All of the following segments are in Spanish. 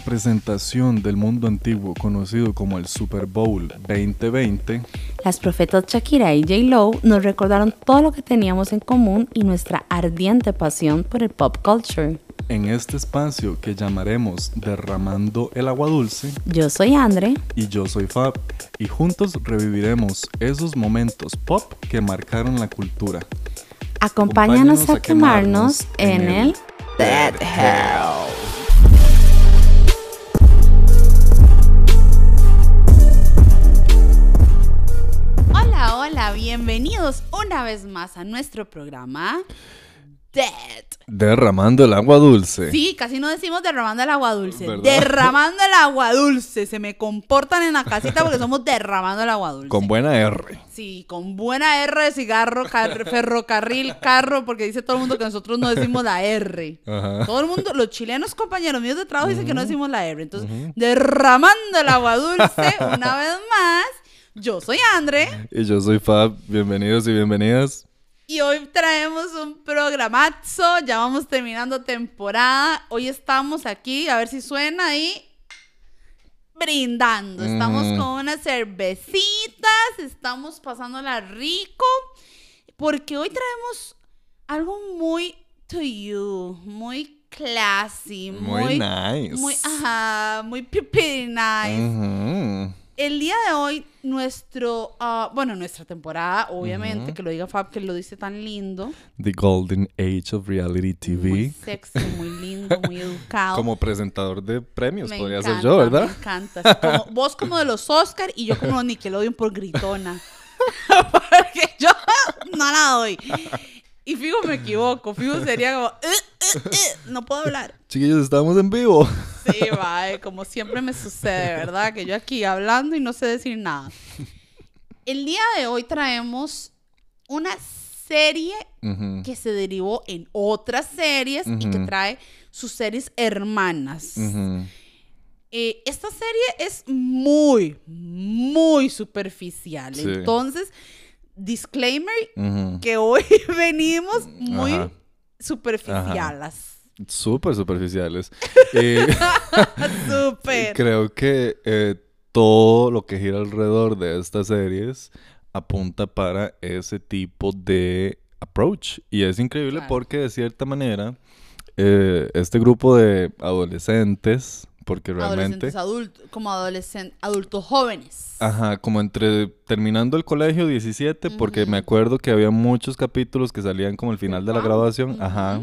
presentación del mundo antiguo conocido como el Super Bowl 2020, Las profetas Shakira y J. Lo nos recordaron todo lo que teníamos en común y nuestra ardiente pasión por el pop culture. en este espacio que llamaremos Derramando el Agua Dulce, Yo soy Andre. y yo soy Fab, y juntos reviviremos esos momentos pop que marcaron la cultura. Acompáñanos a quemarnos en el Dead Hell. Hola, hola, bienvenidos una vez más a nuestro programa Dead. Derramando el agua dulce. Sí, casi no decimos derramando el agua dulce. ¿Verdad? Derramando el agua dulce. Se me comportan en la casita porque somos derramando el agua dulce. Con buena R. Sí, con buena R de cigarro, car- ferrocarril, carro, porque dice todo el mundo que nosotros no decimos la R. Ajá. Todo el mundo, los chilenos compañeros míos de trabajo dicen que no decimos la R. Entonces, derramando el agua dulce, una vez más, yo soy Andre Y yo soy Fab. Bienvenidos y bienvenidas. y hoy traemos un programazo. Ya vamos terminando temporada. Hoy estamos aquí, a ver si suena ahí. Brindando. Estamos Mm. con unas cervecitas. Estamos pasándola rico. Porque hoy traemos algo muy to you. Muy classy. Muy Muy, nice. muy, ajá, muy pipi nice. El día de hoy, nuestro, ah, bueno, nuestra temporada, obviamente, que lo diga Fab, que lo dice tan lindo, The Golden Age of Reality muy TV. sexy, muy lindo, muy educado. Como presentador de premios Me podría encanta, ser yo, ¿verdad? Me encanta. Así como- vos como de los Oscar y yo como los Nickelodeon por gritona. Porque yo no la doy. Y fijo me equivoco, fijo sería como, "Eh, eh, eh", no puedo hablar. Chiquillos, estamos en vivo. Sí, va, como siempre me sucede, ¿verdad? Que yo aquí hablando y no sé decir nada. El día de hoy traemos una serie Ujú. que se derivó en otras series y que trae sus series hermanas. Ujú. Eh, esta serie es muy, muy superficial. Sí. Entonces, disclaimer que hoy venimos muy Ajá. superficialas. Súper superficiales. Y Súper. creo que eh, todo lo que gira alrededor de estas series apunta para ese tipo de approach. Y es increíble Claro. porque de cierta manera eh, este grupo de adolescentes, porque realmente... Adolescentes adultos, como adolescentes, adultos jóvenes. Ajá, como entre terminando el colegio 17, porque me acuerdo que había muchos capítulos que salían como el final de la graduación, ajá,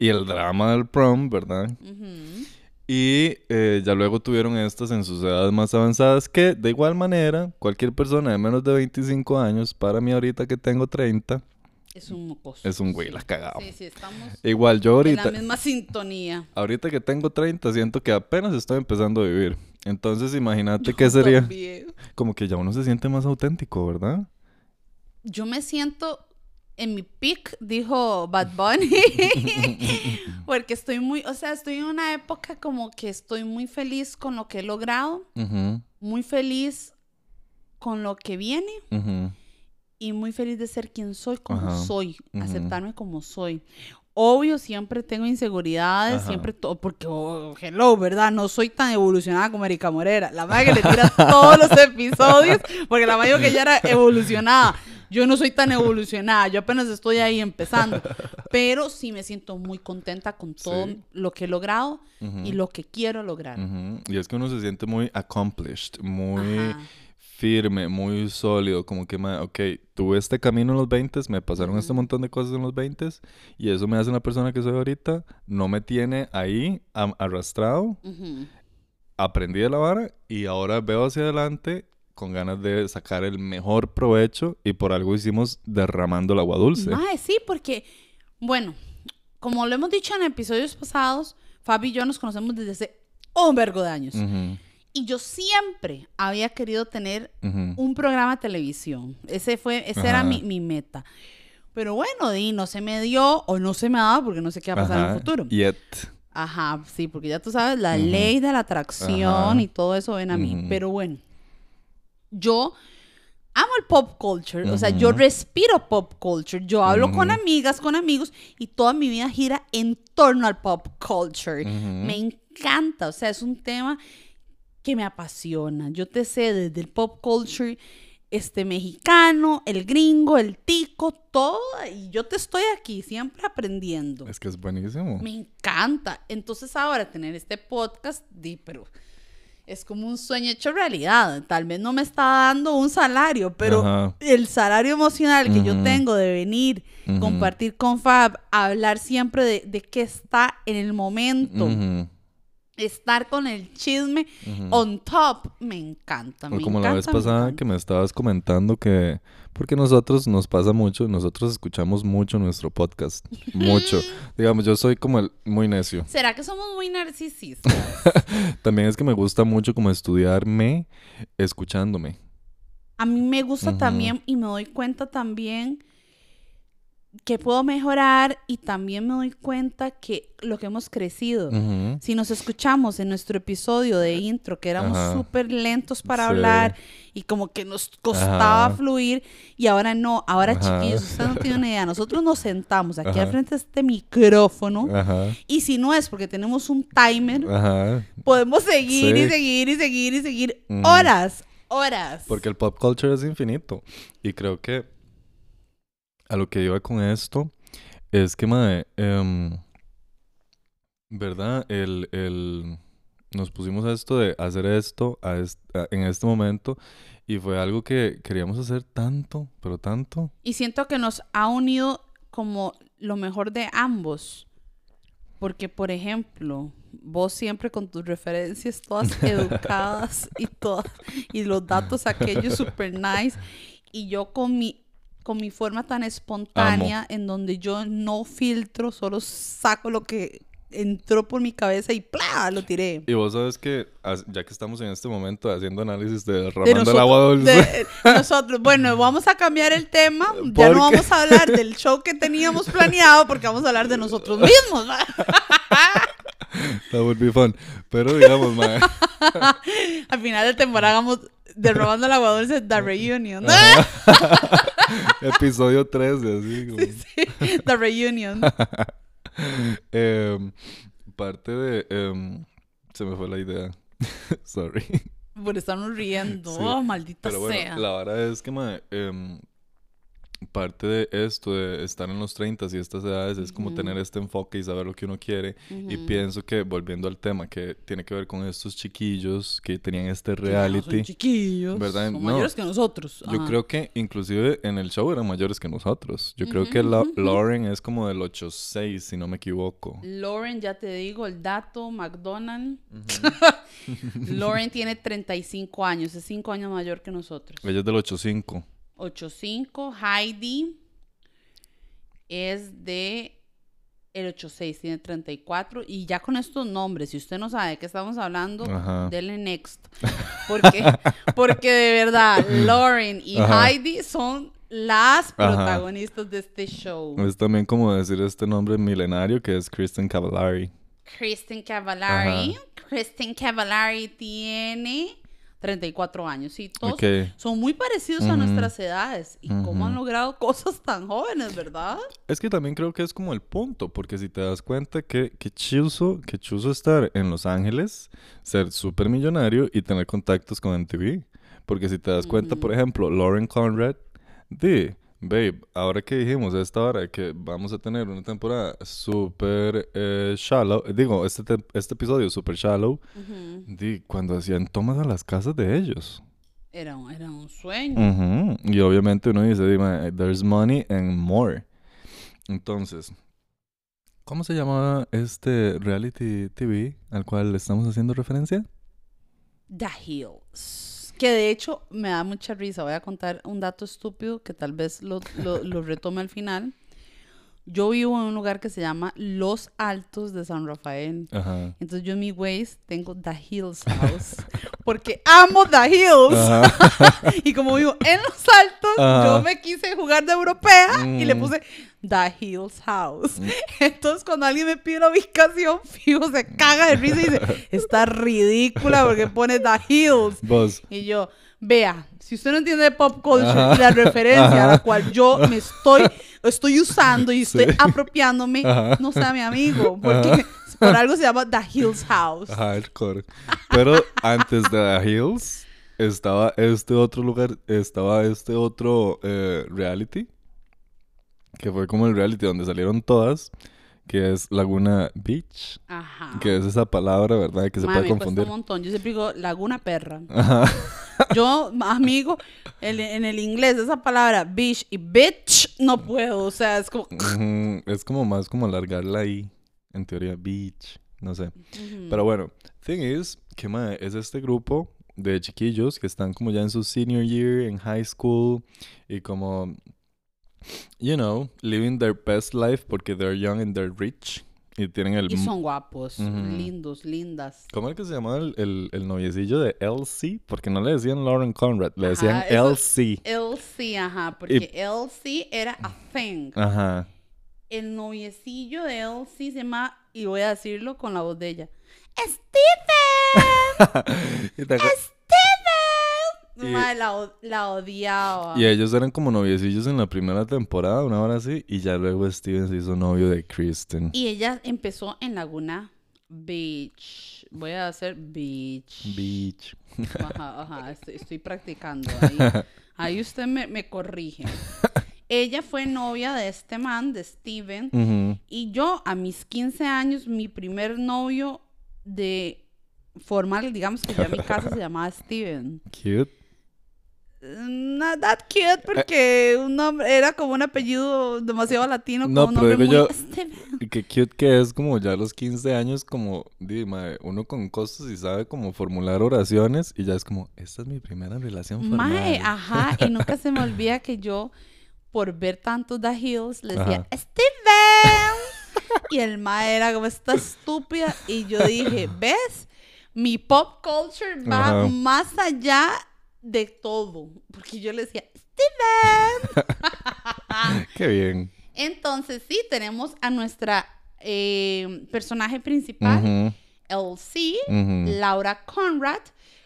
y el drama del prom, ¿verdad? Y eh, ya luego tuvieron estas en sus edades más avanzadas, que de igual manera, cualquier persona de menos de 25 años, para mí ahorita que tengo 30, Es un mocoso. es un güey la cagado. Sí, sí, estamos Igual yo en la ahorita, misma sintonía. ahorita que tengo 30, siento que apenas estoy empezando a vivir. Entonces imagínate qué sería, También. como que ya uno se siente más auténtico, ¿verdad? Yo me siento en mi peak, dijo Bad Bunny, porque estoy muy, o sea, estoy en una época como que estoy muy feliz con lo que he logrado, muy feliz con lo que viene ujú. Y muy feliz de ser quien soy como Ajá. soy, Ujú. aceptarme como soy. Obvio, siempre tengo inseguridades, Ajá. siempre todo, porque, oh, hello, ¿verdad? No soy tan evolucionada como Erika Morera. La madre que le tira todos los episodios, porque la madre dijo que ella era evolucionada. Yo no soy tan evolucionada, yo apenas estoy ahí empezando. Pero sí me siento muy contenta con todo Sí. lo que he logrado y lo que quiero lograr. Ujú, Y es que uno se siente muy accomplished, muy Ajá. Firme, muy sólido, como que, ma, ok, tuve este camino en los 20, me pasaron este montón de cosas en los 20 y eso me hace la persona que soy ahorita, no me tiene ahí arrastrado, aprendí de la vara y ahora veo hacia adelante con ganas de sacar el mejor provecho y por algo hicimos derramando el agua dulce. Mae, sí, porque, bueno, como lo hemos dicho en episodios pasados, Fabi y yo nos conocemos desde hace un vergo de años. Ujú, Y yo siempre había querido tener un programa de televisión. Ese fue, ese era mi, mi meta. Pero bueno, di, no se me dio o no se me ha dado porque no sé qué va a pasar en Ajá, el futuro. Yet. Ajá, sí, porque ya tú sabes, la ley de la atracción Ajá. y todo eso ven a mí. Pero bueno, yo amo el pop culture, o sea, yo respiro pop culture, yo hablo con amigas, con amigos y toda mi vida gira en torno al pop culture. Me encanta, o sea, es un tema que me apasiona. Yo te sé desde el pop culture este mexicano, el gringo, el tico, todo, y yo te estoy aquí siempre aprendiendo. Es que es buenísimo. Me encanta. Entonces ahora tener este podcast, di, pero es como un sueño hecho realidad. Tal vez no me está dando un salario, pero Ajá. el salario emocional que yo tengo de venir, compartir con Fab, hablar siempre de, de qué está en el momento, estar con el chisme on top, me encanta. O Me como la vez me pasada que me estabas comentando que... Porque nosotros nos pasa mucho, nosotros escuchamos mucho nuestro podcast. Mucho. Digamos, yo soy como el muy necio. ¿Será que somos muy narcisistas? También es que me gusta mucho como estudiarme escuchándome. A mí me gusta también y me doy cuenta también que puedo mejorar y también me doy cuenta que lo que hemos crecido. Si nos escuchamos en nuestro episodio de intro, que éramos Ajá. súper lentos para Sí. hablar y como que nos costaba fluir, y ahora no, ahora chiquillos, ustedes no tienen una idea, nosotros nos sentamos aquí al frente de este micrófono, y si no es porque tenemos un timer, podemos seguir y seguir y seguir y seguir horas, horas. Porque el pop culture es infinito. Y creo que a lo que iba con esto es que, mae, em, ¿verdad? El, el, nos pusimos a esto de hacer esto a est- a- en este momento y fue algo que queríamos hacer tanto, pero tanto. Y siento que nos ha unido como lo mejor de ambos. Porque, por ejemplo, vos siempre con tus referencias todas educadas y todas, y los datos aquellos super nice. Y yo con mi, con mi forma tan espontánea, en donde yo no filtro, solo saco lo que entró por mi cabeza y ¡plá! lo tiré. Y vos sabes que, ya que estamos en este momento haciendo análisis de De derramando el agua dulce, de- nosotros, bueno, vamos a cambiar el tema. Ya ¿Por no qué? vamos a hablar del show que teníamos planeado porque vamos a hablar de nosotros mismos. that would be fun. Pero digamos. Al final de temporada hagamos derrobando el agua dulce The Reunion. Episodio 13, así como. The Reunion. Em, parte de... em, se me fue la idea. Sorry. Por estarnos riendo. Sí. Oh, maldita Pero bueno, sea. la verdad es que mae, em, parte de esto, de estar en los 30 y estas edades, es como tener este enfoque y saber lo que uno quiere. Y pienso que, volviendo al tema, que tiene que ver con estos chiquillos que tenían este reality. Son chiquillos. ¿Verdad? Son No. mayores que nosotros. Yo Ajá. creo que inclusive en el show eran mayores que nosotros. Yo creo que la-. Lauren es como del 8'6, si no me equivoco. Lauren, ya te digo, el dato, McDonald. Lauren tiene 35 años, es 5 años mayor que nosotros. Ella es del 8'5. 85, Heidi es de el 86, tiene 34 y ya con estos nombres, si usted no sabe de qué estamos hablando, Ajá. dele next. Porque, porque de verdad, Lauren y Ajá. Heidi son las Ajá. protagonistas de este show. Es también como decir este nombre milenario que es Kristen Cavallari. Kristen Cavallari. Kristen Cavallari tiene 34 años. Sí, todos son muy parecidos a nuestras edades. Y cómo han logrado cosas tan jóvenes, ¿verdad? Es que también creo que es como el punto, porque si te das cuenta que, que chuzo, que chuzo estar en Los Ángeles, ser súper millonario y tener contactos con MTV. Porque si te das cuenta, por ejemplo, Lauren Conrad, di, babe, ahora que dijimos a esta hora que vamos a tener una temporada súper eh, shallow, digo, este, este episodio súper shallow, di, cuando hacían tomas a las casas de ellos. era, un- era un sueño. Y obviamente uno dice, dime, there's money and more. Entonces, ¿cómo se llamaba este reality TV al cual estamos haciendo referencia? The Hills. Que de hecho me da mucha risa. Voy a contar un dato estúpido que tal vez lo, lo, lo retome al final. Yo vivo en un lugar que se llama Los Altos de San Rafael. Ajá. Entonces yo en mi Waze tengo The Hills House. Porque amo The Hills. Y como vivo en Los Altos, Ajá. yo me quise jugar de europea y le Mm. puse The Hills House. Entonces cuando alguien me pide la ubicación, fijo, se caga de risa y dice, está ridícula porque pone The Hills. Vos. Y yo, vea, si usted no entiende de pop culture, Ajá. la referencia a la cual yo me estoy, estoy usando y estoy Sí. apropiándome, Ajá. no sea mi amigo. Porque, Por algo se llama The Hills House. Hardcore. Pero antes de The Hills estaba este otro lugar, estaba este otro eh, reality, que fue como el reality donde salieron todas, que es Laguna Beach, Ajá. que es esa palabra, ¿verdad? Que se Madre, puede me cuesta confundir. un montón. Yo siempre digo Laguna Perra. Ajá. Yo, amigo, en, en el inglés esa palabra bitch y bitch no puedo. O sea, es como... Es como más como alargarla ahí, en teoría, beach, no sé. Ujú. Pero bueno, thing is, que mae, es este grupo de chiquillos que están como ya en su senior year en high school y como, you know, living their best life porque they're young and they're rich y tienen el... Y son guapos, lindos, lindas. ¿Cómo es que se llamaba el, el, el noviecillo de LC? Porque no le decían Lauren Conrad, le decían Ajá, LC. LC, ajá, porque LC era a thing. Ajá. El noviecillo de LC se llama, y voy a decirlo con la voz de ella, acu- ¡Steven! Y- Madre, la, la odiaba. y ellos eran como noviecillos en la primera temporada, una hora así, y ya luego Steven se hizo novio de Kristen. Y ella empezó en Laguna Beach. Voy a hacer beach. Beach. Ajá, ajá, estoy, estoy practicando. Ahí, ahí usted me, me corrige. Ella fue novia de este man, de Steven. Y yo, a mis 15 años, mi primer novio de formal, digamos que ya mi casa se llamaba Steven. Cute. Not that cute, porque un nombre era como un apellido demasiado latino. No, como un pero nombre digo muy yo- qué cute que es como ya a los 15 años, como, di, uno con costos y sabe como formular oraciones y ya es como, esta es mi primera relación formal. Mae, ajá, y nunca se me olvida que yo, por ver tanto The Hills, le decía. ¡Steven! y el mae era como esta estúpida, y yo dije, ¿ves? Mi pop culture va Ajá. más allá de todo, porque yo le decía, ¡Steven! Qué bien. Entonces, sí, tenemos a nuestra eh, personaje principal, Ujú, LC. Laura Conrad,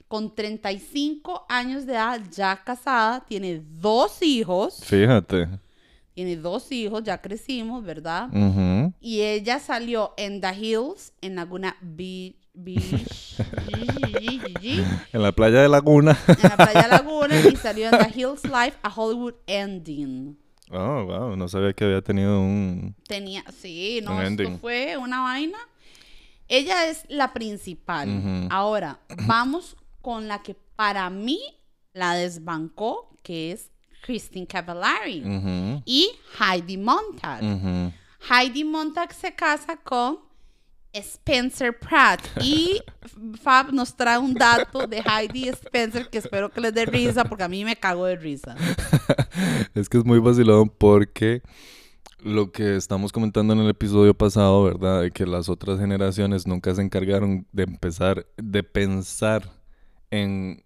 con 35 años de edad, ya casada, tiene dos hijos. Fíjate. Tiene dos hijos, ya crecimos, ¿verdad? Y ella salió en The Hills, en Laguna Be- Beach, en En la playa de Laguna. la playa Laguna, y salió en The Hills Life, a Hollywood Ending. Oh, wow. No sabía que había tenido un... Tenía, sí, no, esto fue una vaina. Ella es la principal. Ahora, vamos con la que para mí la desbancó, que es Christine Cavallari y Heidi Montag. Heidi Montag se casa con Spencer Pratt y Fab nos trae un dato de Heidi Spencer que espero que les dé risa porque a mí me cago de risa. Es que es muy vacilón porque lo que estamos comentando en el episodio pasado, ¿verdad? De que las otras generaciones nunca se encargaron de empezar, de pensar en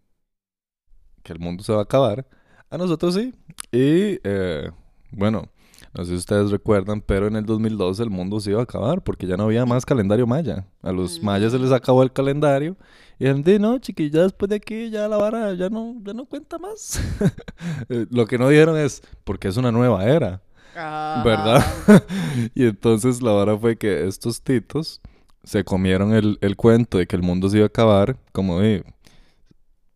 que el mundo se va a acabar. A nosotros sí. Y eh, bueno, no sé si ustedes recuerdan, pero en el 2012 el mundo se iba a acabar porque ya no había más calendario maya. A los mayas se les acabó el calendario y dijeron, "Di, no, chiquillos, después de aquí ya la vara ya no, ya no cuenta más. Eh, Lo que no dijeron es, porque es una nueva era. ¿verdad? y entonces la vara fue que estos titos se comieron el, el cuento de que el mundo se iba a acabar, como de,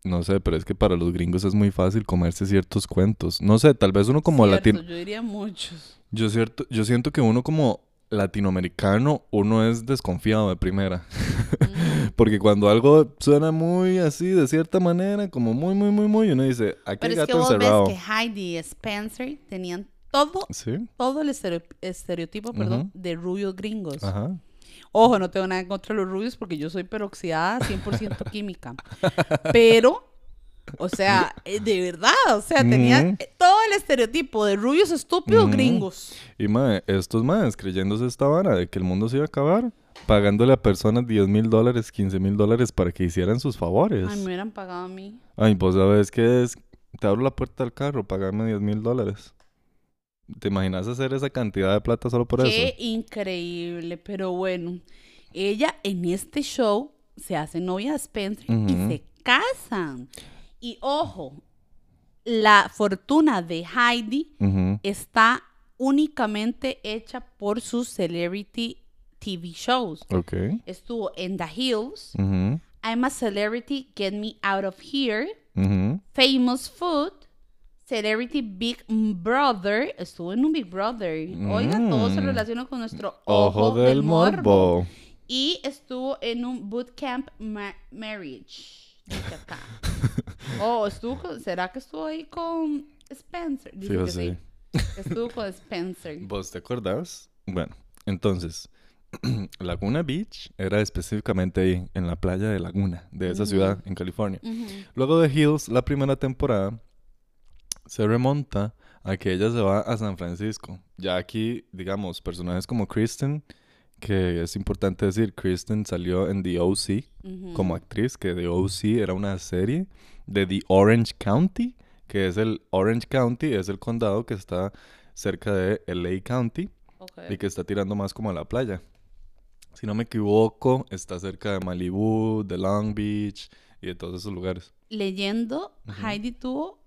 no sé, pero es que para los gringos es muy fácil comerse ciertos cuentos. No sé, tal vez uno como Cierto, latino, Yo diría muchos. yo cierto, yo siento que uno como latinoamericano, uno es desconfiado de primera. Mm. Porque cuando algo suena muy así, de cierta manera, como muy, muy, muy, muy, uno dice, aquí Pero hay es que vos encerrado. ves que Heidi y Spencer tenían todo, Sí, todo el estereo- estereotipo, perdón, de rubios gringos. ajá. Ojo, no tengo nada en contra de los rubios porque yo soy peroxidada 100% química. Pero, o sea, eh, de verdad, o sea, tenía eh, todo el estereotipo de rubios estúpidos Ujú. gringos. Y mae, estos maes creyéndose esta vara de que el mundo se iba a acabar, pagándole a personas 10 mil dólares, 15 mil dólares para que hicieran sus favores. Ay, me hubieran pagado a mí. Ay, vos sabes que es, te abro la puerta del carro, pagame 10 mil dólares. ¿Te imaginas hacer esa cantidad de plata solo por Qué eso? increíble, pero bueno, ella en este show se hace novia de Spencer y se casan. Y ojo, la fortuna de Heidi está únicamente hecha por su celebrity TV shows. Ok. Estuvo en The Hills, I'm a Celebrity, Get Me Out of Here. Famous Food, Celebrity Big Brother. Estuvo en un Big Brother. Oiga, todo se Mm. relaciona con nuestro Ojo, del morbo. Y estuvo en un bootcamp ma- marriage. Acá. Oh, estuvo con- ¿será que estuvo ahí con Spencer? Dice que sí. sí. Estuvo con Spencer. ¿Vos te acordás? Bueno, entonces, Laguna Beach era específicamente ahí, en la playa de Laguna, de esa ciudad en California. Luego de Hills, la primera temporada se remonta a que ella se va a San Francisco. Ya aquí, digamos, personajes como Kristen, que es importante decir, Kristen salió en The OC como actriz, que The OC era una serie de The Orange County, que es el Orange County, es el condado que está cerca de LA County Ok. y que está tirando más como a la playa. Si no me equivoco, está cerca de Malibu, de Long Beach y de todos esos lugares. Leyendo, Heidi tuvo,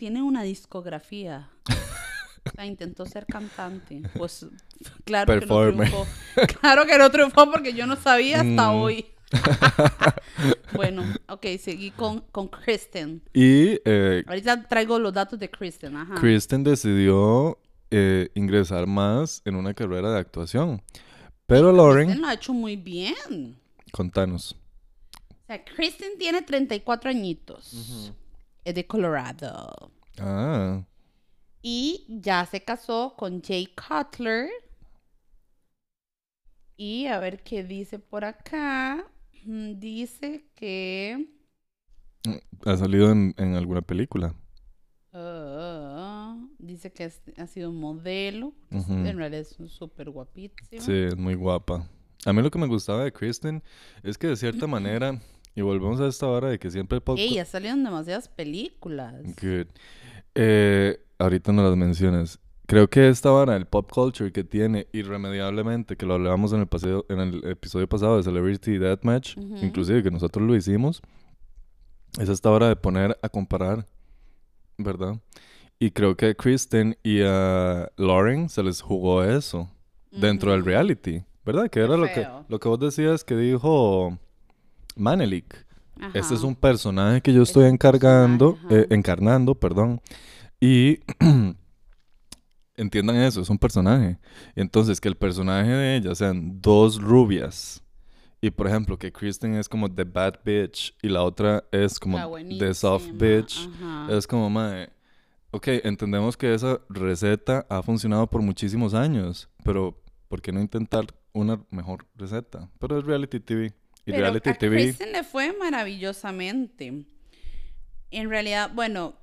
tiene una discografía. O sea, intentó ser cantante. Pues claro Performer. que no triunfó. Claro que no triunfó porque yo no sabía hasta Mm. hoy. bueno, ok, seguí con, con Kristen. Y eh, Ahorita traigo los datos de Kristen. Ajá. Kristen decidió eh, ingresar más en una carrera de actuación. Pero Lauren, Kristen lo ha hecho muy bien. contanos. O sea, Kristen tiene 34 añitos. Es de Colorado. Ah, Y ya se casó con Jay Cutler. Y a ver qué dice por acá. Mm, Dice que. ha salido en, en alguna película. ah, dice que es- ha sido un modelo. Ujú. En realidad es un súper guapísimo. Sí, es muy guapa. A mí lo que me gustaba de Kristen es que de cierta manera, y volvemos a esta hora de que siempre podcast... Ey, ya salieron demasiadas películas. Good. Eh, ahorita no las mencionas. Creo que esta vara, el pop culture que tiene irremediablemente, que lo hablábamos en el, paseo, en el episodio pasado de Celebrity Deathmatch, Ujú. inclusive que nosotros lo hicimos, es esta hora de poner a comparar, ¿verdad? Y creo que a Kristen y a Lauren se les jugó eso dentro del reality, ¿verdad? Que Qué era lo que, lo que vos decías que dijo Manelik. Este es un personaje que yo Es estoy encargando, eh, encarnando, perdón. Y entiendan eso, es un personaje. Entonces que el personaje de ella sean dos rubias. Y por ejemplo, que Kristen es como the bad bitch y la otra es como the soft bitch. ajá. Es como, mae, ok, entendemos que esa receta ha funcionado por muchísimos años, pero ¿por qué no intentar una mejor receta? Pero es reality TV. Y Pero reality a TV... Kristen le fue maravillosamente. En realidad, bueno,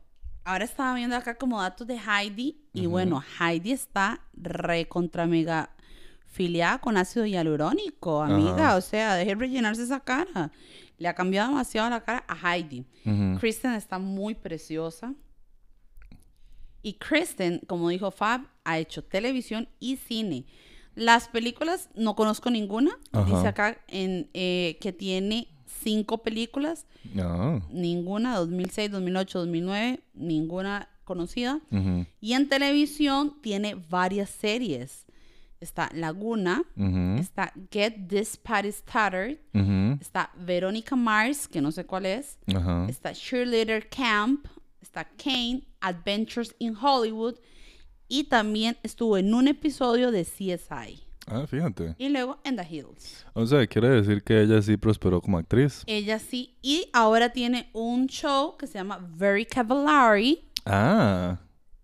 ahora estaba viendo acá como datos de Heidi y bueno, Heidi está re contra mega filiada con ácido hialurónico, amiga. O sea, deje rellenarse esa cara. Le ha cambiado demasiado la cara a Heidi. Kristen está muy preciosa. Y Kristen, como dijo Fab, ha hecho televisión y cine. Las películas no conozco ninguna. Ajá. Dice acá en, eh, que tiene cinco películas. Ah, Ninguna 2006, 2008, 2009. Ninguna conocida. Y en televisión tiene varias series. Está Laguna. Está Get This Party Started. Está Verónica Mars, que no sé cuál es. Está Cheerleader Camp, está Kane, Adventures in Hollywood y también estuvo en un episodio de CSI Ah, fíjate. y luego en The Hills. O sea, quiere decir que ella sí prosperó como actriz. Ella sí, y ahora tiene un show que se llama Very Cavallari. Ah,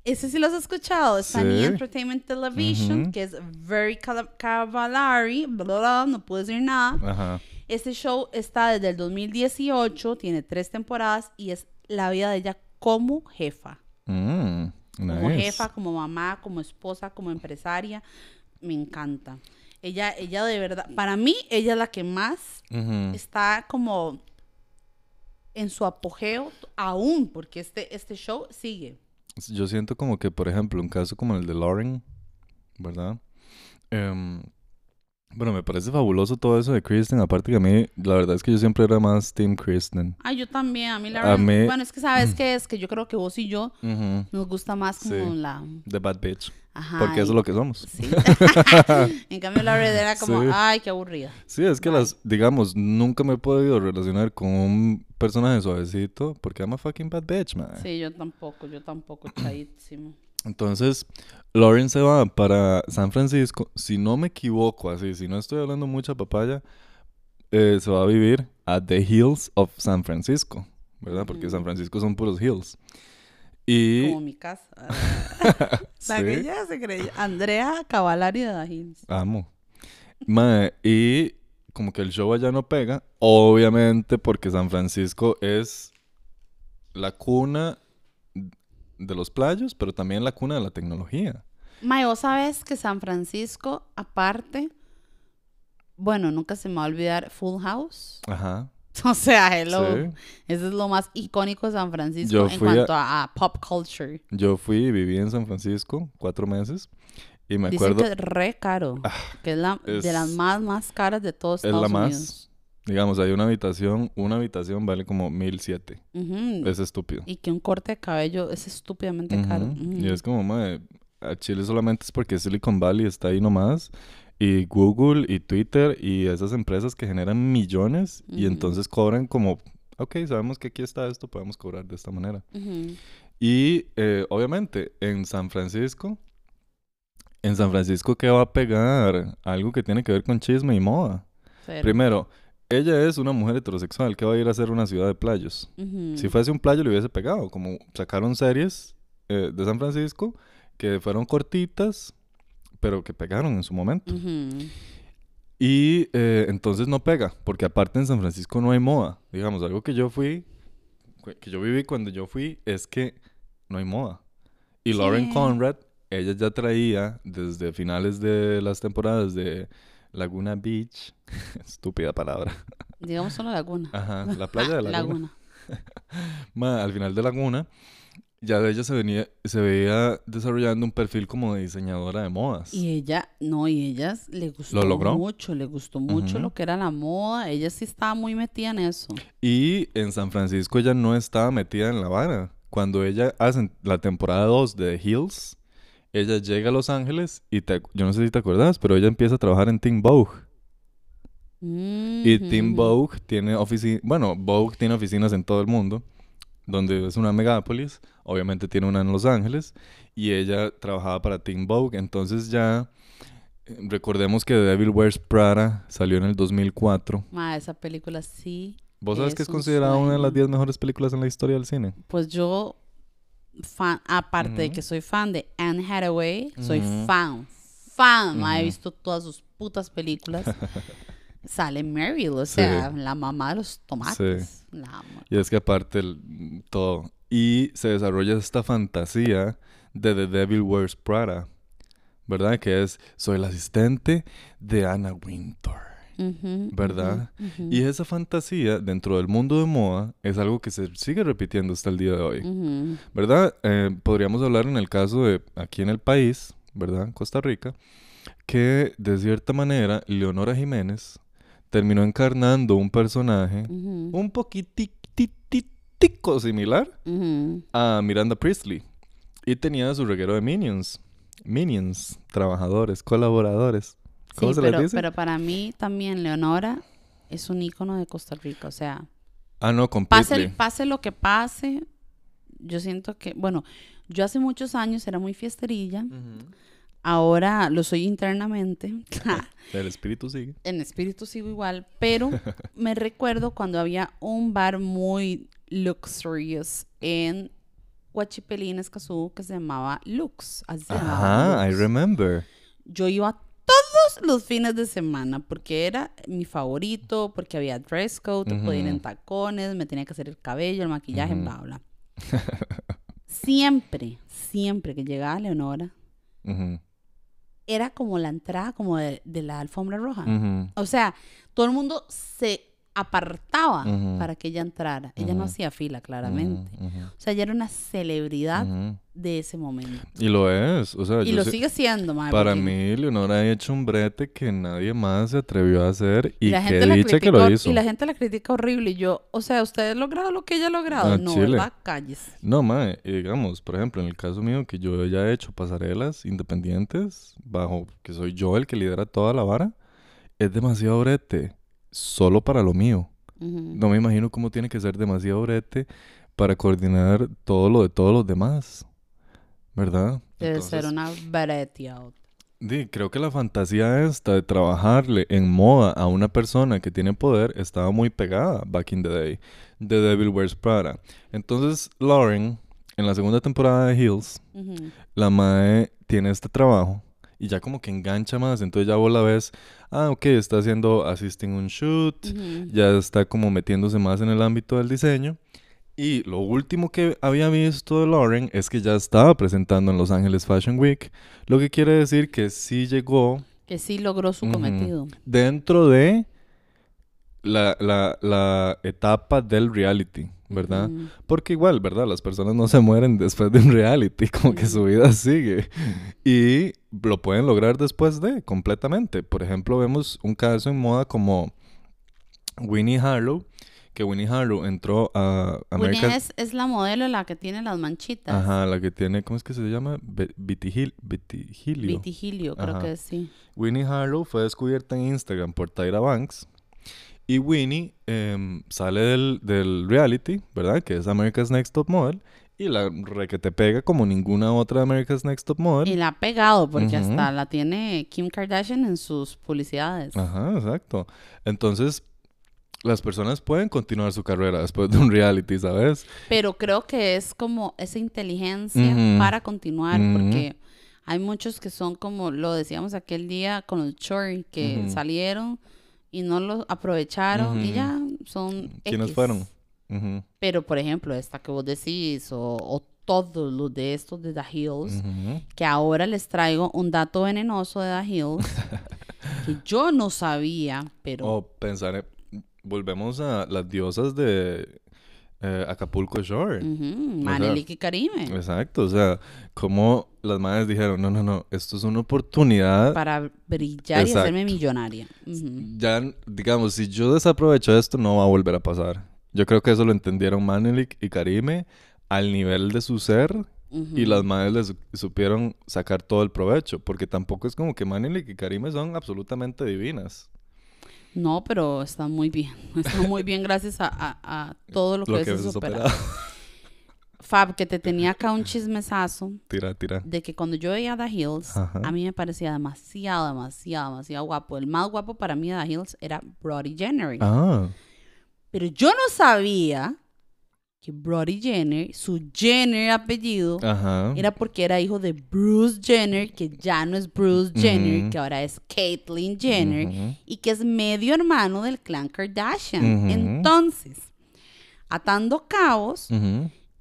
Ese sí lo has escuchado, en Sí. Entertainment Television, que es Very Cavallari, bla, bla, bla, no puedo decir nada. ajá. Este show está desde el 2018, tiene tres temporadas y es la vida de ella como jefa. Mm, como jefa, como mamá, como esposa, como empresaria. Me encanta. Ella, ella de verdad, para mí, ella es la que más está como en su apogeo aún, porque este, este show sigue. Yo siento como que, por ejemplo, un caso como el de Lauren, ¿verdad? Em, Bueno, me parece fabuloso todo eso de Kristen. Aparte que a mí, la verdad es que yo siempre era más Team Kristen. Ay, yo también. A mí la A verdad. mí- Bueno, es que sabes qué es que yo creo que vos y yo nos gusta más como Sí. la. The Bad Bitch. Ajá. Porque eso es lo que somos. Sí. en cambio, la red era como, Sí. ay, qué aburrida. Sí, es que Bye. las, digamos, nunca me he podido relacionar con un personaje suavecito porque I'm a fucking bad bitch, man. Sí, yo tampoco, yo tampoco, chaísimo. Entonces, Lauren se va para San Francisco. Si no me equivoco, así, si no estoy hablando mucha papaya, eh, se va a vivir a The Hills of San Francisco, ¿verdad? Porque San. Francisco son puros hills. Y... Como mi casa. La Sí. que ella se creía. Andrea Cavalari de Dajins. Amo. Mae, y como que el show allá no pega, obviamente porque San Francisco es la cuna de los playos, pero también la cuna de la tecnología. Mae, vos sabes que San Francisco, aparte, bueno, nunca se me va a olvidar Full House. Ajá. O sea, hello. Sí. Eso es lo más icónico de San Francisco Yo en cuanto a, a pop culture. Yo fui y viví en San Francisco cuatro meses y me Dicen acuerdo, que es re caro. que es la es- de las más, más caras de todos es Estados la Unidos. más, digamos, hay una habitación, una habitación vale como mil siete. Ujú. Es estúpido. Y que un corte de cabello es estúpidamente caro. Ujú. Ujú. Y es como, mae, a Chile solamente es porque Silicon Valley está ahí nomás. Y Google y Twitter y esas empresas que generan millones y entonces cobran como, ok, sabemos que aquí está esto, podemos cobrar de esta manera. Y eh, obviamente en San Francisco, en San Francisco, ¿qué va a pegar? Algo que tiene que ver con chisme y moda. Primero, ella es una mujer heterosexual que va a ir a hacer una ciudad de playos. Si fuese un playo le hubiese pegado, como sacaron series eh, de San Francisco que fueron cortitas, pero que pegaron en su momento. Y eh, entonces no pega, porque aparte en San Francisco no hay moda. Digamos, algo que yo fui, que yo viví cuando yo fui, es que no hay moda. Y Lauren. Conrad, ella ya traía desde finales de las temporadas de Laguna Beach, estúpida palabra, Digamos solo Laguna. ajá, la playa de Laguna. Laguna. Ma, al final de Laguna, ya de ella se venía, se veía desarrollando un perfil como de diseñadora de modas. Y ella, no, y ella le gustó logró? mucho, le gustó mucho lo que era la moda. Ella sí estaba muy metida en eso. Y en San Francisco ella no estaba metida en la vara. Cuando ella hace la temporada 2 de The Hills, ella llega a Los Ángeles y te, yo no sé si te acuerdas, pero ella empieza a trabajar en Teen Vogue. Y Teen Ujú. Vogue tiene oficinas, bueno, Vogue tiene oficinas en todo el mundo, donde es una megápolis, obviamente tiene una en Los Ángeles, y ella trabajaba para Teen Vogue, entonces ya eh, recordemos que The Devil Wears Prada salió en el 2004. Ma, esa película sí. ¿Vos sabes que Es es un considerada una de las sueño. 10 mejores películas en la historia del cine? Pues yo, fan, aparte de que soy fan de Anne Hathaway, soy fan, fan. he visto todas sus putas películas. Sale Meryl, o sea, la mamá de los tomates. La amo. Y es que aparte el- todo. Y se desarrolla esta fantasía de The Devil Wears Prada, ¿verdad? Que es, soy el asistente de Anna Wintour, ¿verdad? Y esa fantasía dentro del mundo de moda es algo que se sigue repitiendo hasta el día de hoy. ¿verdad? Eh, podríamos hablar en el caso de aquí en el país, ¿verdad? Costa Rica, que de cierta manera Leonora Jiménez terminó encarnando un personaje un poquititico similar a Miranda Priestley. Y tenía su reguero de minions. Minions, trabajadores, colaboradores. ¿Cómo Sí, se les pero, dice? pero para mí también Leonora es un ícono de Costa Rica. O sea, Ah, no, pase, completely. pase lo que pase, yo siento que, bueno, yo hace muchos años era muy fiesterilla. Ahora lo soy internamente. El espíritu sigue. en espíritu sigo igual, pero me recuerdo cuando había un bar muy luxurious en Huachipelín, Escazú, que se llamaba Lux. así se llamaba, Ajá, I remember. Yo iba todos los fines de semana porque era mi favorito, porque había dress code, te podía ir en tacones, me tenía que hacer el cabello, el maquillaje, Ujú. bla, bla. siempre, siempre que llegaba Leonora, era como la entrada como de, de la alfombra roja. O sea, todo el mundo se apartaba para que ella entrara. Ella no hacía fila, claramente. O sea, ella era una celebridad de ese momento. Y lo es, o sea, Y yo lo sé- sigue siendo, mae. para porque- mí Leonora ha hecho un brete que nadie más se atrevió a hacer y, la qué gente la dicha que critica- lo hizo. Y la gente la critica horrible. Y yo, o sea, ¿usted ha logrado lo que ella ha logrado? Ah, no, Chile. ¿verdad? Calles. No, mae, y digamos, por ejemplo, en el caso mío, que yo ya he hecho pasarelas independientes, bajo que soy yo el que lidera toda la vara, es demasiado brete, solo para lo mío. No me imagino cómo tiene que ser demasiado brete para coordinar todo lo de todos los demás, ¿verdad? Debe ser una breteada. di, creo que la fantasía esta de trabajarle en moda a una persona que tiene poder estaba muy pegada back in the day. The Devil Wears Prada. Entonces, Lauren, en la segunda temporada de Hills, la mae tiene este trabajo y ya como que engancha más. Entonces ya vos la ves, ah, ok, está haciendo assisting un shoot, ya está como metiéndose más en el ámbito del diseño. Y lo último que había visto de Lauren es que ya estaba presentando en Los Ángeles Fashion Week, lo que quiere decir que sí llegó Que sí logró su cometido. dentro de la, la, la etapa del reality, ¿verdad? Porque igual, ¿verdad? Las personas no se mueren después de un reality, como que su vida sigue. Y lo pueden lograr después de, completamente. Por ejemplo, vemos un caso en moda como Winnie Harlow, que Winnie Harlow entró a Winnie es, es la modelo la que tiene las manchitas. Ajá, la que tiene, ¿cómo es que se llama? Vitigil- Vitigilio. Vitigilio, creo Ajá. que sí. Winnie Harlow fue descubierta en Instagram por Tyra Banks. Y Winnie em, sale del, del reality, ¿verdad? Que es America's Next Top Model. Y la re que te pega como ninguna otra America's Next Top Model. Y la ha pegado porque hasta la tiene Kim Kardashian en sus publicidades. Ajá, exacto. Entonces, las personas pueden continuar su carrera después de un reality, ¿sabes? Pero creo que es como esa inteligencia para continuar porque hay muchos que son como lo decíamos aquel día con los Chori que salieron y no lo aprovecharon y Ujú. ya son ¿Quiénes X. fueron? Ujú, Pero por ejemplo, esta que vos decís o, o todos los de estos de The Hills ujú. que ahora les traigo un dato venenoso de The Hills que yo no sabía, pero O pensar, volvemos a las diosas de eh, Acapulco Shore. Manelik y Karime Exacto, o sea, como las madres dijeron, no, no, no, esto es una oportunidad. para brillar y hacerme millonaria. Ya, digamos, si yo desaprovecho esto, no va a volver a pasar. Yo creo que eso lo entendieron Manelik y Karime al nivel de su ser y las madres les su- supieron sacar todo el provecho, porque tampoco es como que Manelik y Karime son absolutamente divinas. No, pero está muy bien. Está muy bien gracias a, a- a todo lo que, Lo que es operado. operado. Fab, que te tenía acá un chismesazo Tira, tira. de que cuando yo veía The Hills, Ajá. a mí me parecía demasiado, demasiado, demasiado guapo. El más guapo para mí de The Hills era Brody Jenner. Ah, Pero yo no sabía que Brody Jenner, su Jenner apellido, ajá. era porque era hijo de Bruce Jenner, que ya no es Bruce Jenner, que ahora es Caitlyn Jenner, y que es medio hermano del clan Kardashian. Entonces, atando cabos,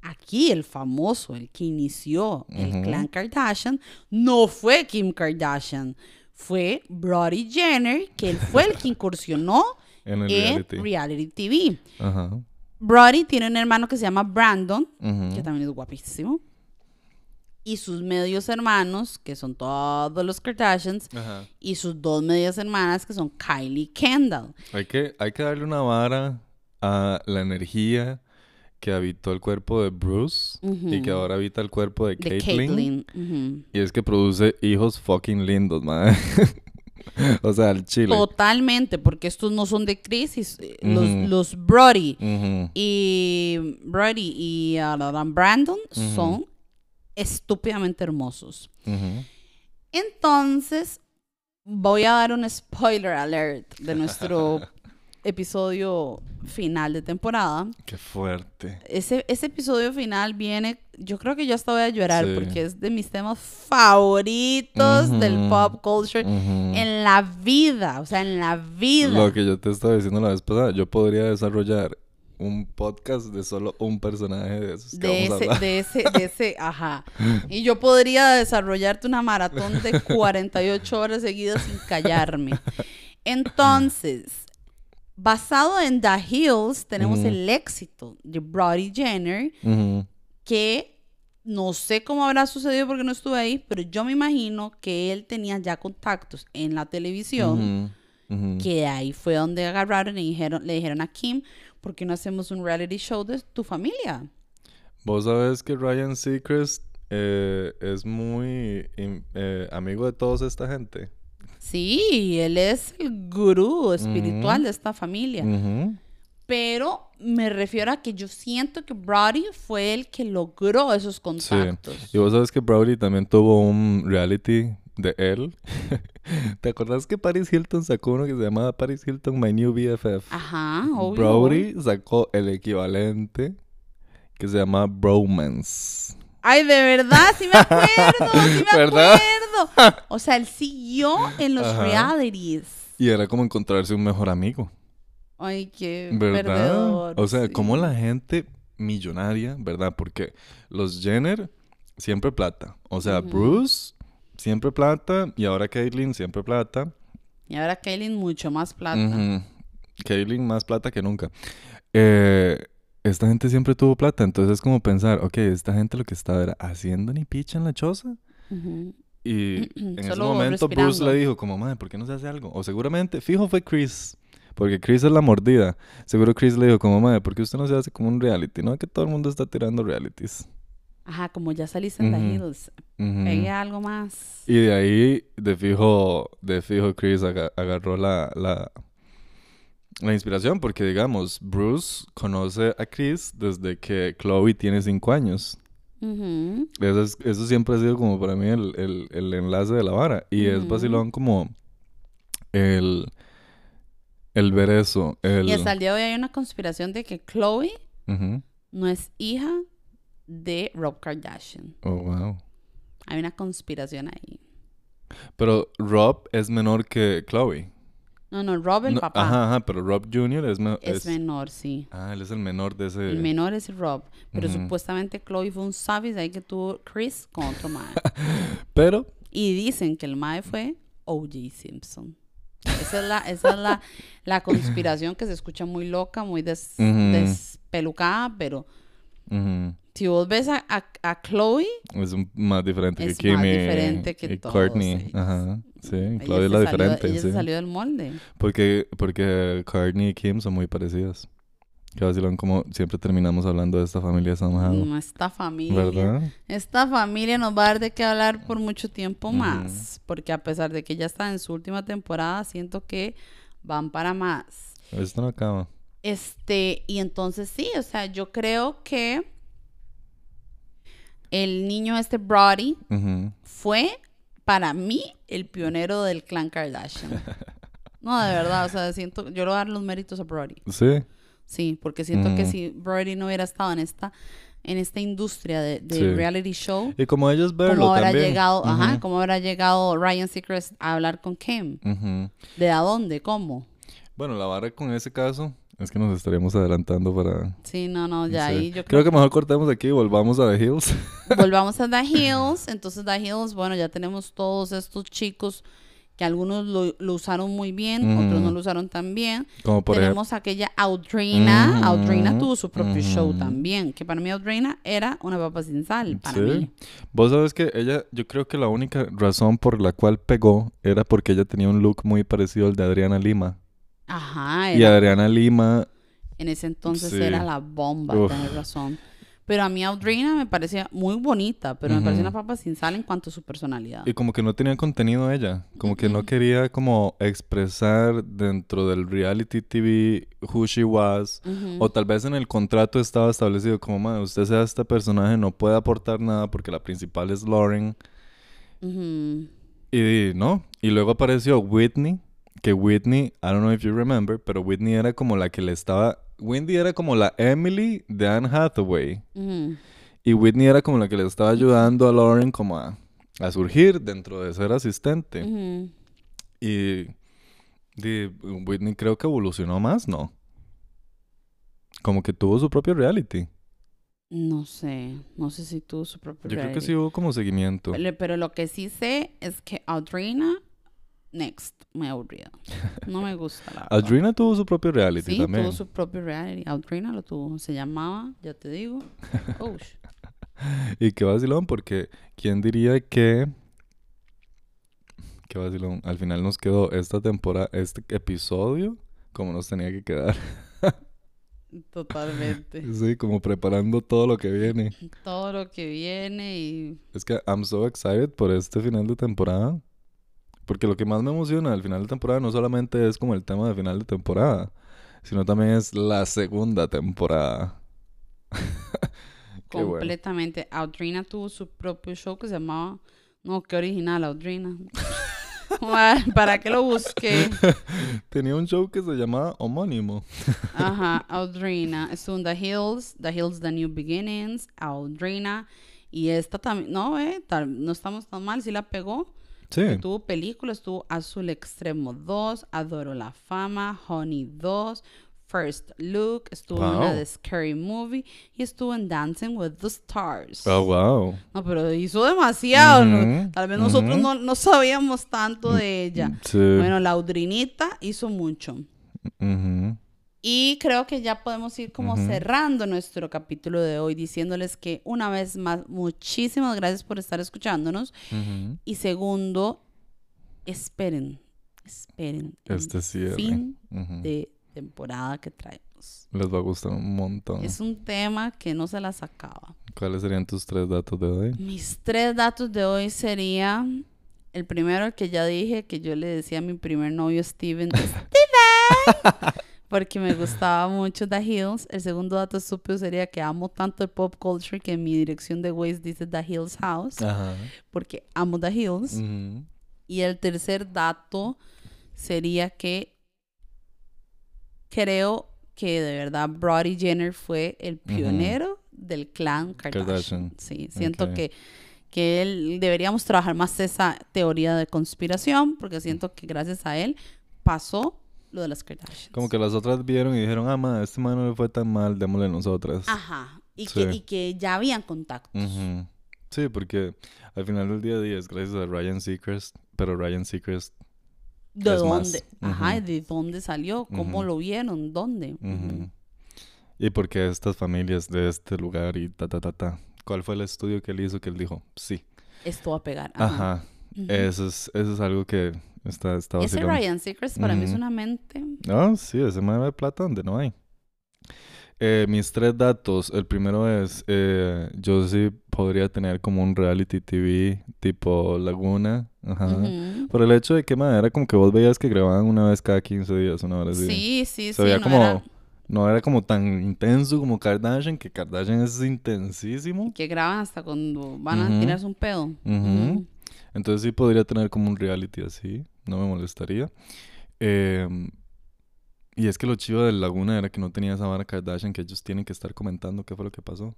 aquí el famoso, el que inició el clan Kardashian, no fue Kim Kardashian, fue Brody Jenner, que él fue el que incursionó En el en reality. reality TV. Ajá. Brody tiene un hermano que se llama Brandon, que también es guapísimo. Y sus medios hermanos, que son todos los Kardashians, y sus dos medias hermanas, que son Kylie Kendall. Hay que, hay que darle una vara a la energía que habitó el cuerpo de Bruce y que ahora habita el cuerpo de De Caitlyn. Y es que produce hijos fucking lindos, madre. o sea, el chile. Totalmente, porque estos no son de crisis. eh, Los, Ujú. los Brody y Brody y ah, Brandon son estúpidamente hermosos. Entonces, voy a dar un spoiler alert de nuestro episodio final de temporada. Qué fuerte. Ese, ese episodio final viene, yo creo que yo hasta voy a llorar Sí. porque es de mis temas favoritos del pop culture en la vida, o sea, en la vida. Lo que yo te estaba diciendo la vez pasada, yo podría desarrollar un podcast de solo un personaje de esos que de vamos ese, de ese, de ese, ajá. Y yo podría desarrollarte una maratón de 48 horas seguidas sin callarme. Entonces, basado en The Hills, tenemos el éxito de Brody Jenner, que no sé cómo habrá sucedido porque no estuve ahí, pero yo me imagino que él tenía ya contactos en la televisión, Ujú. Ujú. que ahí fue donde agarraron y dijeron, le dijeron a Kim, ¿por qué no hacemos un reality show de tu familia? Vos sabés que Ryan Seacrest eh, es muy eh, amigo de toda esta gente. Sí, él es el gurú espiritual de esta familia. Pero me refiero a que yo siento que Brody fue el que logró esos Sí. contactos. Y vos sabes que Brody también tuvo un reality de él. ¿Te acordás que Paris Hilton sacó uno que se llamaba Paris Hilton My New BFF? Ajá, obvio. Brody sacó el equivalente que se llama Bromance. Ay, de verdad, sí me acuerdo, sí me ¿Verdad? acuerdo. O sea, él siguió en los Ajá. realities. Y era como encontrarse un mejor amigo. Ay, qué ¿Verdad? perdedor. O sea, sí. como la gente millonaria, ¿verdad? Porque los Jenner siempre plata. O sea. Bruce siempre plata y ahora Caitlyn siempre plata. Y ahora Kaylin mucho más plata. Caitlyn más plata que nunca. Eh, esta gente siempre tuvo plata, entonces es como pensar, ok, esta gente lo que estaba era haciendo ni picha en la choza. Y en ese Solo momento Bruce le dijo como, madre, ¿por qué no se hace algo? O seguramente, fijo fue Chris, porque Chris es la mordida. Seguro Chris le dijo como, madre, ¿por qué usted no se hace como un reality? No, que todo el mundo está tirando realities. Ajá, como ya saliste en The Ujú. Hills. Ujú. Pegue algo más. Y de ahí, de fijo, de fijo Chris aga- agarró la, la, la inspiración, porque digamos, Bruce conoce a Chris desde que Chloe tiene cinco años. Ujú. Eso, es- eso siempre ha sido como para mí el, el- el enlace de la vara. Y es Ujú. vacilón como el, el ver eso. El, Y hasta el día de hoy hay una conspiración de que Chloe no es hija de Rob Kardashian. Oh, wow. Hay una conspiración ahí. Pero Rob es menor que Chloe. No, no, Rob el No, papá Ajá, ajá, pero Rob Jr. es, me- es es- menor, sí. Ah, él es el menor de ese... El menor es Rob. Pero supuestamente Chloe fue un savage ahí que tuvo Chris con otro mae. Pero, y dicen que el mae fue O.J. Simpson. Esa es la, esa es la, la conspiración que se escucha muy loca, muy des- Ujú. despelucada, pero ujú, si vos ves a, a, a Chloe, es un- más diferente Es que Kim más y- diferente que y todos Courtney. ellos. Ajá, sí, Chloe es la salió, diferente, ella sí. se salió del molde. Porque, porque Courtney y Kim son muy parecidas. Que vacilón como siempre terminamos hablando de esta familia somehow. No, esta familia. ¿Verdad? Esta familia nos va a dar de qué hablar por mucho tiempo más. Porque a pesar de que ya está en su última temporada, siento que van para más. Esto no acaba. Este, y entonces sí, o sea, yo creo que el niño este Brody fue para mí el pionero del clan Kardashian. No, de verdad, o sea, siento, yo le voy a dar los méritos a Brody. Sí. Sí, porque siento que Ujú. si Brody no hubiera estado en esta, en esta industria de, de Sí. reality show, Y como ellos verlo ¿cómo habrá también. llegado, ajá, cómo habrá llegado Ryan Seacrest a hablar con Kim? ¿De a dónde? ¿Cómo? Bueno, la vara con ese caso es que nos estaríamos adelantando para... Sí, no, no, ya ahí yo Creo que mejor cortemos aquí y volvamos a The Hills. Volvamos a The Hills. Entonces, The Hills, bueno, ya tenemos todos estos chicos que algunos lo, lo usaron muy bien, otros no lo usaron tan bien. Como por ejemplo... tenemos aquella Audrina. Ujú, Audrina tuvo su propio show también, que para mí Audrina era una papa sin sal, para mí. Vos sabes que ella, yo creo que la única razón por la cual pegó era porque ella tenía un look muy parecido al de Adriana Lima. Ajá, Y Adriana Lima, en ese entonces Sí. era la bomba, tenés razón. Pero a mí Audrina me parecía muy bonita, pero me parecía Ujú. una papa sin sal en cuanto a su personalidad. y como que no tenía contenido ella, como que no quería como expresar dentro del reality TV who she was, o tal vez en el contrato estaba establecido como, "Mae, usted sea este personaje, no puede aportar nada porque la principal es Lauren. Y no, y luego apareció Whitney, que Whitney, I don't know if you remember, pero Whitney era como la que le estaba, Wendy era como la Emily de Anne Hathaway, y Whitney era como la que le estaba ayudando a Lauren como a, a surgir dentro de ser asistente. Y, di- Whitney creo que evolucionó más, ¿no? Como que tuvo su propio reality. No sé, no sé si tuvo su propio Yo creo que sí hubo como seguimiento. Pero, pero lo que sí sé es que Audrina Next. Muy aburrido. No me gusta la verdad. Tuvo su propio reality Sí, también. tuvo su propio reality. Audrina lo tuvo. Se llamaba, ya te digo. Oh, Y qué vacilón, porque ¿quién diría que... Qué vacilón. Al final nos quedó esta temporada, este episodio, como nos tenía que quedar. Totalmente. Sí, como preparando todo lo que viene. Todo lo que viene y Es que I'm so excited por este final de temporada. Porque lo que más me emociona del final de temporada no solamente es como el tema de final de temporada, sino también es la segunda temporada. Bueno. completamente. Audrina tuvo su propio show que se llamaba. No, qué original, Audrina. ¿Para qué lo busqué? Tenía un show que se llamaba Homónimo. Ajá, Audrina. Estuvo en The Hills, The Hills, The New Beginnings, Audrina. Y esta también, no, eh, no estamos tan mal, sí la pegó. Sí. Tuvo películas, tuvo Azul Extremo 2, Adoro la Fama, Honey 2, First Look, estuvo en una de Scary Movie y estuvo en Dancing with the Stars. Oh, wow. No, pero hizo demasiado. Tal vez nosotros no, no sabíamos tanto de ella. Sí. Bueno, la Audrinita hizo mucho. Ujú. Y creo que ya podemos ir como Ujú. cerrando nuestro capítulo de hoy diciéndoles que una vez más, muchísimas gracias por estar escuchándonos. Ujú. Y segundo, esperen, esperen el Este cierre. fin Ujú. de temporada que traemos. Les va a gustar un montón. Es un tema que no se las acaba. ¿Cuáles serían tus tres datos de hoy? Mis tres datos de hoy sería el primero el que ya dije que yo le decía a mi primer novio Steven Steven porque me gustaba mucho The Hills. El segundo dato estúpido sería que amo tanto el pop culture que en mi dirección de Waze dice The Hills House Ajá. porque amo The Hills. Y el tercer dato sería que creo que de verdad Brody Jenner fue el pionero del clan Kardashian. Kardashian. Sí, siento que, que él deberíamos trabajar más esa teoría de conspiración porque siento que gracias a él pasó lo de las Kardashians. Como que las otras vieron y dijeron, ah, ma, este man no le fue tan mal, démosle nosotras. Ajá. Y, Sí. que, y que ya habían contactos. Sí, porque al final del día a día es gracias a Ryan Seacrest, pero Ryan Seacrest, ¿De dónde? Ajá. ¿de dónde salió? ¿Cómo lo vieron? ¿Dónde? y porque estas familias de este lugar y ta, ta, ta, ta. ¿Cuál fue el estudio que él hizo que él dijo? Sí. Esto va a pegar. Ajá. Ajá. Eso es, eso es algo que está, está Ese. Ryan Seacrest para mí es una mente. No, sí, ese man de plata donde no hay. Eh, mis tres datos. El primero es, eh, yo sí podría tener como un reality TV tipo Laguna. Ajá. Ujú. Por el hecho de que, man, era como que vos veías que grababan una vez cada 15 días, una hora así. Sí, sí, Se sí. veía no como, era- no era como tan intenso como Kardashian, que Kardashian es intensísimo. que graban hasta cuando van a Ujú. tirarse un pedo. Ujú. Ujú. Entonces sí podría tener como un reality así, no me molestaría. Em, y es que lo chido de Laguna era que no tenía esa vara Kardashian que ellos tienen que estar comentando qué fue lo que pasó.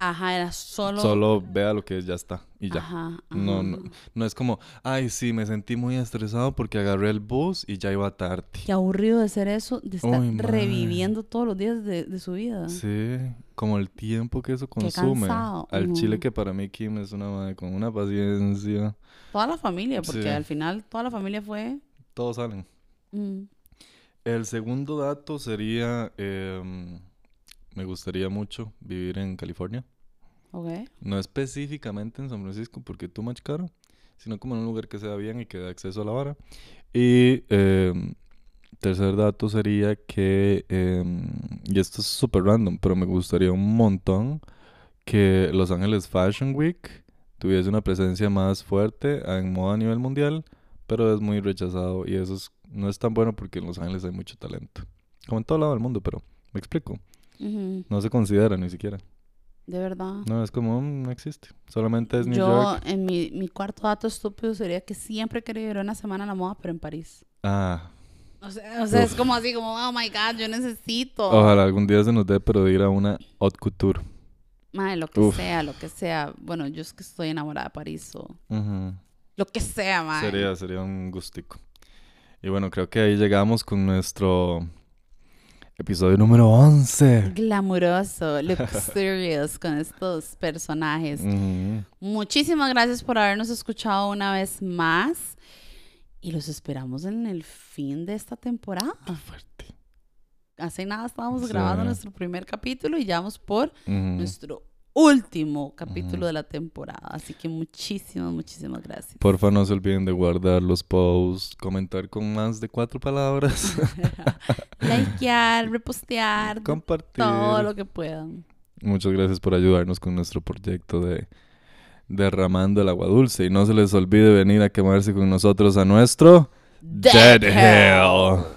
Ajá, era solo. Solo vea lo que ya está y ya. Ajá, No, ajá. no, no es como, ay, sí, me sentí muy estresado porque agarré el bus y ya iba tarde. Qué aburrido de ser eso, de estar reviviendo todos los días de, de su vida. Sí, como el tiempo que eso consume. Al chile que para mí Kim es una madre con una paciencia. Toda la familia, porque Sí. al final toda la familia fue. Todos salen. mm, El segundo dato sería, em, me gustaría mucho vivir en California. ok. No específicamente en San Francisco porque too much caro, sino como en un lugar que sea bien y que dé acceso a la vara. Y em, tercer dato sería que, em, y esto es súper random, pero me gustaría un montón que Los Ángeles Fashion Week tuviese una presencia más fuerte en moda a nivel mundial, pero es muy rechazado y eso es- no es tan bueno porque en Los Ángeles hay mucho talento. Como en todo lado del mundo, pero me explico. No se considera ni siquiera. De verdad. No, es como, mm, no existe. Solamente es New Yo, York. en mi, mi cuarto dato estúpido sería que siempre querido ir una semana a la moda, pero en París. Ah, O sea, o sea es como así, como, oh my god, yo necesito. ojalá algún día se nos dé, pero ir a una haute couture. Mae, lo que Uf. sea, lo que sea. Bueno, yo es que estoy enamorada de París o Ujú. lo que sea, mae. Sería, sería un gustico. Y bueno, creo que ahí llegamos con nuestro episodio número 11. Glamuroso, luxurious con estos personajes. Ujú. Muchísimas gracias por habernos escuchado una vez más. Y los esperamos en el fin de esta temporada. Fuerte. Hace nada estábamos Sí. grabando nuestro primer capítulo y ya vamos por nuestro último capítulo de la temporada. Así que muchísimas, muchísimas gracias. Porfa, no se olviden de guardar los posts, comentar con más de cuatro palabras, Likear, repostear, compartir. todo lo que puedan. Muchas gracias por ayudarnos con nuestro proyecto de Derramando el Agua Dulce. Y no se les olvide venir a quemarse con nosotros a nuestro Dead Hell.